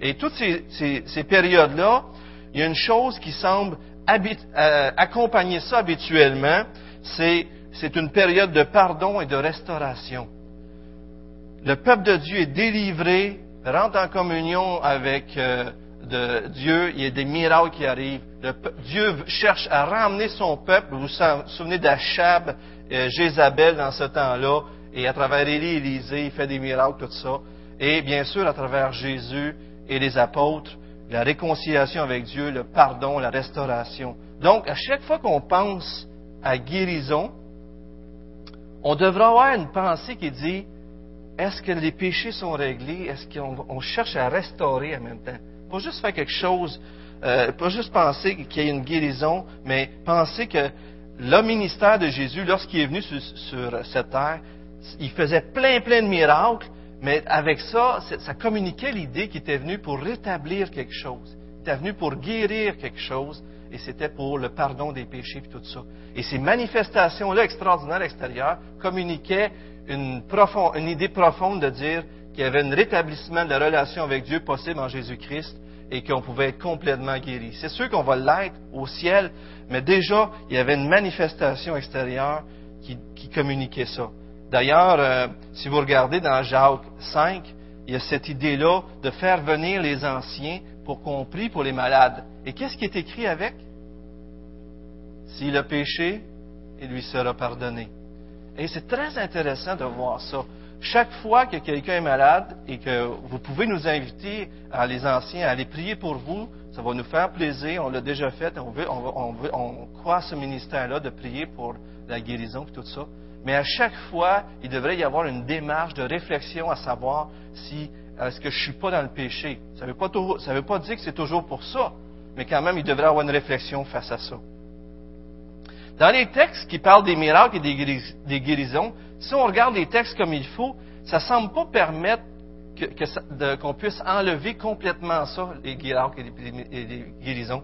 Et toutes ces, ces périodes-là, il y a une chose qui semble euh, accompagner ça habituellement, c'est, c'est une période de pardon et de restauration. Le peuple de Dieu est délivré, rentre en communion avec euh, Dieu, il y a des miracles qui arrivent. Dieu cherche à ramener son peuple. Vous vous souvenez d'Achab, euh, Jézabel dans ce temps-là, et à travers Élie Élisée, il fait des miracles, tout ça. Et bien sûr, à travers Jésus et les apôtres, la réconciliation avec Dieu, le pardon, la restauration. Donc, à chaque fois qu'on pense à guérison, on devra avoir une pensée qui dit, est-ce que les péchés sont réglés? Est-ce qu'on cherche à restaurer en même temps? Pas juste faire quelque chose, euh, pas juste penser qu'il y a une guérison, mais penser que le ministère de Jésus, lorsqu'il est venu sur, sur cette terre, il faisait plein, plein de miracles, mais avec ça, ça communiquait l'idée qu'il était venu pour rétablir quelque chose. Il était venu pour guérir quelque chose, et c'était pour le pardon des péchés et tout ça. Et ces manifestations-là extraordinaires extérieures communiquaient une, idée profonde de dire qu'il y avait un rétablissement de la relation avec Dieu possible en Jésus-Christ et qu'on pouvait être complètement guéri. C'est sûr qu'on va l'être au ciel, mais déjà, il y avait une manifestation extérieure qui communiquait ça. D'ailleurs, euh, si vous regardez dans Jacques 5, il y a cette idée-là de faire venir les anciens pour qu'on prie pour les malades. Et qu'est-ce qui est écrit avec? S'il a péché, il lui sera pardonné. Et c'est très intéressant de voir ça. Chaque fois que quelqu'un est malade et que vous pouvez nous inviter à les anciens à aller prier pour vous, ça va nous faire plaisir. On l'a déjà fait. On, on, veut, on croit à ce ministère-là de prier pour la guérison et tout ça. Mais à chaque fois, il devrait y avoir une démarche de réflexion à savoir si est-ce que je suis pas dans le péché? Ça ne veut, pas dire que c'est toujours pour ça, mais quand même, il devrait avoir une réflexion face à ça. Dans les textes qui parlent des miracles et des, guérisons, si on regarde les textes comme il faut, ça ne semble pas permettre qu'on puisse enlever complètement ça, les miracles et les, guérisons.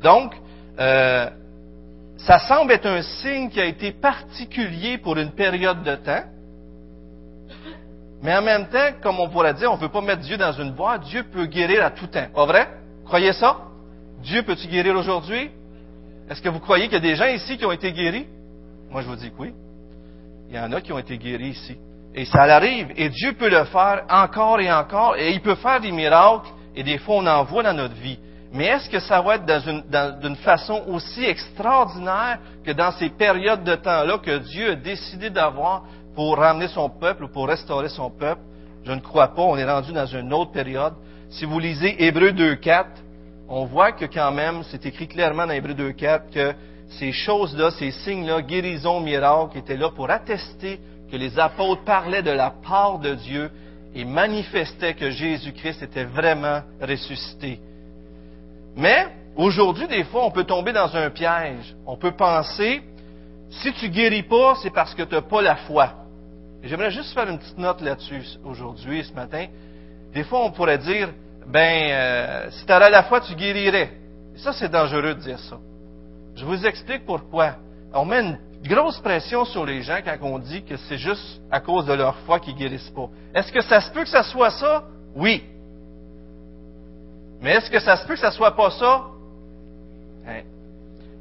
Donc, euh, ça semble être un signe qui a été particulier pour une période de temps. Mais en même temps, comme on pourrait dire, on ne veut pas mettre Dieu dans une boîte. Dieu peut guérir à tout temps. Pas vrai? Croyez ça? Dieu peut-tu guérir aujourd'hui? Est-ce que vous croyez qu'il y a des gens ici qui ont été guéris? Moi, je vous dis que oui. Il y en a qui ont été guéris ici. Et ça arrive. Et Dieu peut le faire encore et encore. Et il peut faire des miracles. Et des fois, on en voit dans notre vie. Mais est-ce que ça va être d'une façon aussi extraordinaire que dans ces périodes de temps-là que Dieu a décidé d'avoir pour ramener son peuple ou pour restaurer son peuple? Je ne crois pas. On est rendu dans une autre période. Si vous lisez Hébreu 2.4, on voit que quand même, c'est écrit clairement dans Hébreu 2.4 que ces choses-là, ces signes-là, guérisons, miracles, étaient là pour attester que les apôtres parlaient de la part de Dieu et manifestaient que Jésus-Christ était vraiment ressuscité. Mais aujourd'hui, des fois, on peut tomber dans un piège. On peut penser, si tu guéris pas, c'est parce que tu n'as pas la foi. J'aimerais juste faire une petite note là-dessus aujourd'hui, ce matin. Des fois, on pourrait dire, ben, euh, si tu avais la foi, tu guérirais. Ça, c'est dangereux de dire ça. Je vous explique pourquoi. On met une grosse pression sur les gens quand on dit que c'est juste à cause de leur foi qu'ils guérissent pas. Est-ce que ça se peut que ça soit ça? Oui. Mais est-ce que ça se peut que ça soit pas ça? Hein?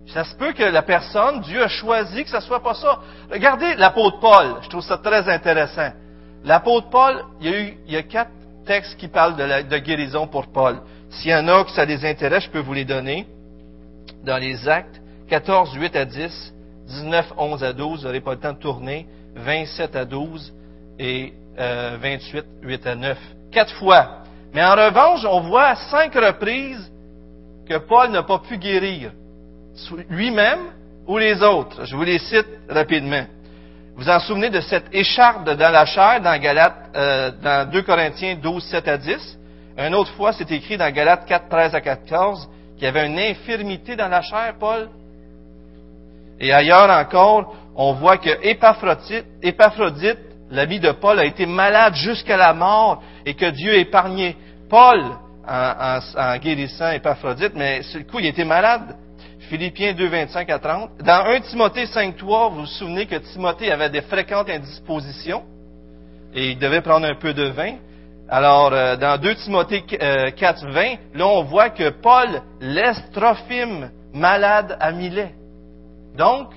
Ça se peut que la personne, Dieu a choisi que ça soit pas ça. Regardez l'apôtre Paul. Je trouve ça très intéressant. L'apôtre Paul, il y a eu, il y a quatre textes qui parlent de, de guérison pour Paul. S'il y en a que ça les intéresse, je peux vous les donner. Dans les actes 14, 8 à 10, 19, 11 à 12, vous n'aurez pas le temps de tourner, 27 à 12 et 28, euh, 8 à 9. Quatre fois. Mais en revanche, on voit à cinq reprises que Paul n'a pas pu guérir lui-même ou les autres. Je vous les cite rapidement. Vous en souvenez de cette écharpe dans la chair dans Galate, euh, dans 2 Corinthiens 12, 7 à 10. Une autre fois, c'est écrit dans Galates 4, 13 à 14 qu'il y avait une infirmité dans la chair, Paul. Et ailleurs encore, on voit que Épaphrodite, Épaphrodite l'ami de Paul, a été malade jusqu'à la mort et que Dieu a épargné Paul en, guérissant Épaphrodite, mais ce coup, il était malade. Philippiens 2, 25 à 30. Dans 1 Timothée 5, 3, vous vous souvenez que Timothée avait des fréquentes indispositions et il devait prendre un peu de vin. Alors, euh, dans 2 Timothée 4, 20, là, on voit que Paul laisse Trophime malade à Milet. Donc,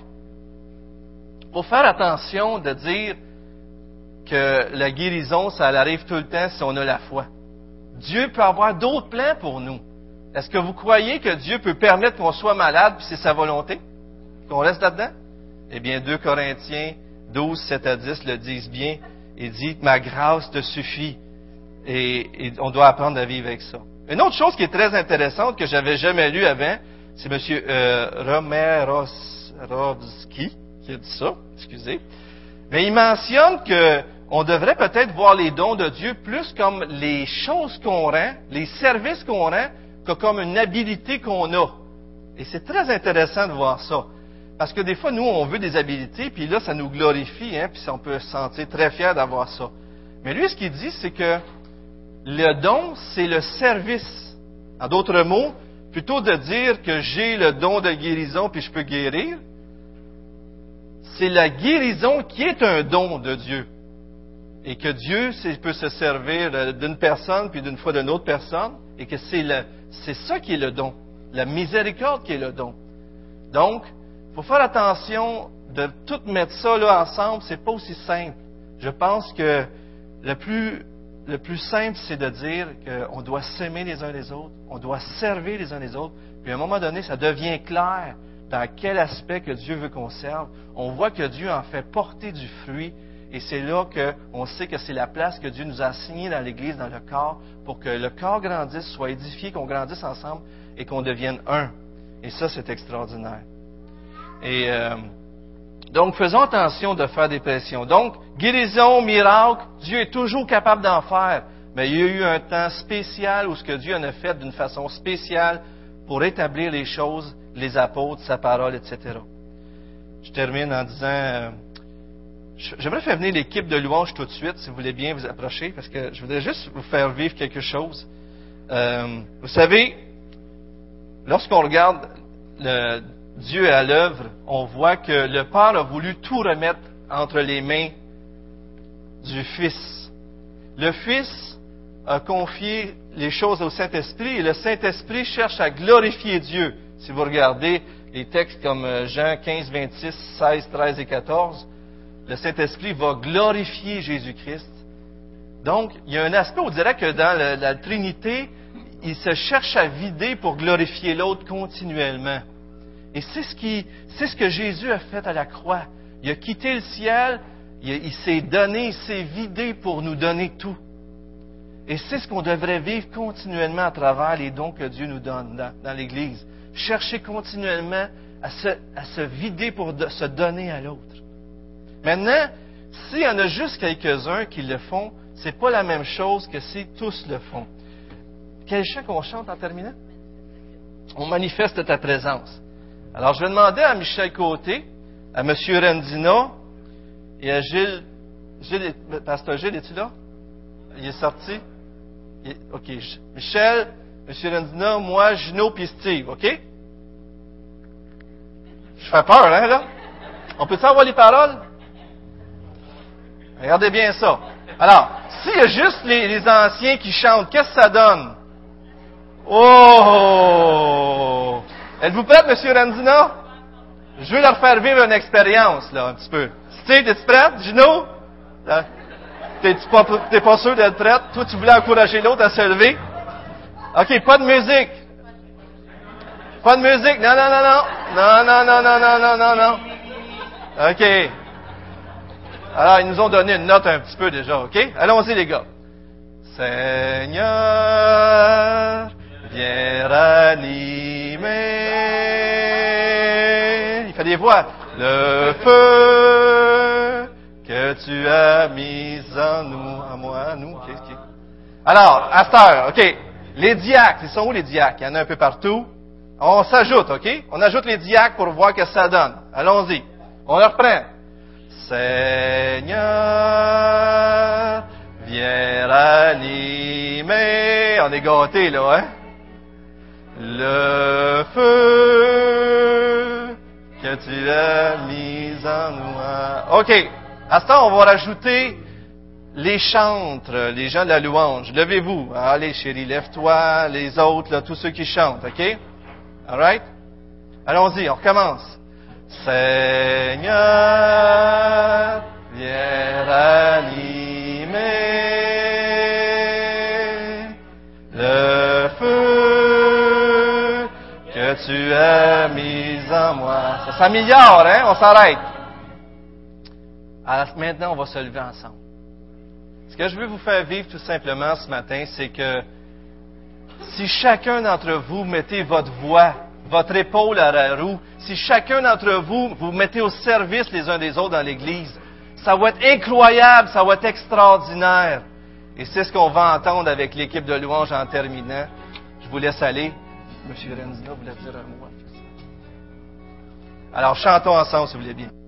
faut faire attention de dire que la guérison, ça arrive tout le temps si on a la foi. Dieu peut avoir d'autres plans pour nous. Est-ce que vous croyez que Dieu peut permettre qu'on soit malade, puis c'est sa volonté? Qu'on reste là-dedans? Eh bien, 2 Corinthiens 12, 7 à 10 le disent bien. Il dit, ma grâce te suffit. Et, on doit apprendre à vivre avec ça. Une autre chose qui est très intéressante que j'avais jamais lu avant, c'est M. Euh, Romerovski qui a dit ça, excusez. Mais il mentionne que on devrait peut-être voir les dons de Dieu plus comme les choses qu'on rend, les services qu'on rend, que comme une habilité qu'on a. Et c'est très intéressant de voir ça. Parce que des fois, nous, on veut des habilités, puis là, ça nous glorifie, hein, puis on peut se sentir très fier d'avoir ça. Mais lui, ce qu'il dit, c'est que le don, c'est le service. En d'autres mots, plutôt de dire que j'ai le don de guérison puis je peux guérir, c'est la guérison qui est un don de Dieu. Et que Dieu peut se servir d'une personne puis d'une fois d'une autre personne, et que c'est c'est ça qui est le don. La miséricorde qui est le don. Donc, il faut faire attention de tout mettre ça là ensemble, c'est pas aussi simple. Je pense que le plus le plus simple, c'est de dire qu'on doit s'aimer les uns les autres, on doit servir les uns les autres, puis à un moment donné, ça devient clair dans quel aspect que Dieu veut qu'on serve. On voit que Dieu en fait porter du fruit, et c'est là qu'on sait que c'est la place que Dieu nous a assignée dans l'Église, dans le corps, pour que le corps grandisse, soit édifié, qu'on grandisse ensemble et qu'on devienne un. Et ça, c'est extraordinaire. Et euh, donc, faisons attention de faire des pressions. Donc, guérison, miracle, Dieu est toujours capable d'en faire. Mais il y a eu un temps spécial où ce que Dieu en a fait d'une façon spéciale pour établir les choses, les apôtres, sa parole, etc. Je termine en disant, euh, j'aimerais faire venir l'équipe de louange tout de suite, si vous voulez bien vous approcher, parce que je voudrais juste vous faire vivre quelque chose. Euh, vous savez, lorsqu'on regarde le, Dieu à l'œuvre, on voit que le Père a voulu tout remettre entre les mains du Fils. Le Fils a confié les choses au Saint-Esprit et le Saint-Esprit cherche à glorifier Dieu. Si vous regardez les textes comme euh, Jean 15, 26, 16, 13 et 14, le Saint-Esprit va glorifier Jésus-Christ. Donc, il y a un aspect, on dirait que dans la, Trinité, il se cherche à vider pour glorifier l'autre continuellement. Et c'est ce, qui, c'est ce que Jésus a fait à la croix. Il a quitté le ciel, il, s'est donné, il s'est vidé pour nous donner tout. Et c'est ce qu'on devrait vivre continuellement à travers les dons que Dieu nous donne dans, l'Église. Chercher continuellement à se, vider pour se donner à l'autre. Maintenant, s'il y en a juste quelques-uns qui le font, c'est pas la même chose que si tous le font. Quel chant qu'on chante en terminant? On manifeste ta présence. Alors, je vais demander à Michel Côté, à M. Rendina et à Gilles. Gilles, Pasteur Gilles, es-tu là? Il est sorti? OK. Michel, M. Rendina, moi, Gino puis Steve, OK? Je fais peur, hein, là? On peut savoir les paroles? Regardez bien ça. Alors, s'il y a juste les, les anciens qui chantent, qu'est-ce que ça donne? Oh! Êtes-vous prête, M. Randina? Je veux leur faire vivre une expérience, là, un petit peu. Steve, es-tu prête? Gino? Là? T'es-tu pas, t'es pas sûr d'être prête? Toi, tu voulais encourager l'autre à se lever? OK, pas de musique. Pas de musique. Non, non, non, non. Non, non, non, non, non, non, non, non. OK. Alors, ils nous ont donné une note un petit peu déjà, OK? Allons-y, les gars. Seigneur, viens ranimer. Il fait des voix. Le feu que tu as mis en nous, en moi, en nous. OK, OK. Alors, à cette heure, OK? Les diacres, ils sont où les diacres? Il y en a un peu partout. On s'ajoute, OK? On ajoute les diacres pour voir ce que ça donne. Allons-y. On reprend. Seigneur, viens ranimer. On est gâtés, là, hein? Le feu que tu as mis en nous. OK. À ce temps, on va rajouter les chantres, les gens de la louange. Levez-vous. Allez, chérie, lève-toi. Les autres, là, tous ceux qui chantent, OK? All right? Allons-y, on recommence. Seigneur, viens ranimer le feu que tu as mis en moi. Ça s'améliore, hein? On s'arrête. Alors, maintenant, on va se lever ensemble. Ce que je veux vous faire vivre tout simplement ce matin, c'est que si chacun d'entre vous mettez votre voix, votre épaule à la roue, si chacun d'entre vous vous mettez au service les uns des autres dans l'Église, ça va être incroyable, ça va être extraordinaire. Et c'est ce qu'on va entendre avec l'équipe de louange en terminant. Je vous laisse aller. Monsieur Renzina voulait dire un mot? Alors chantons ensemble si vous voulez bien.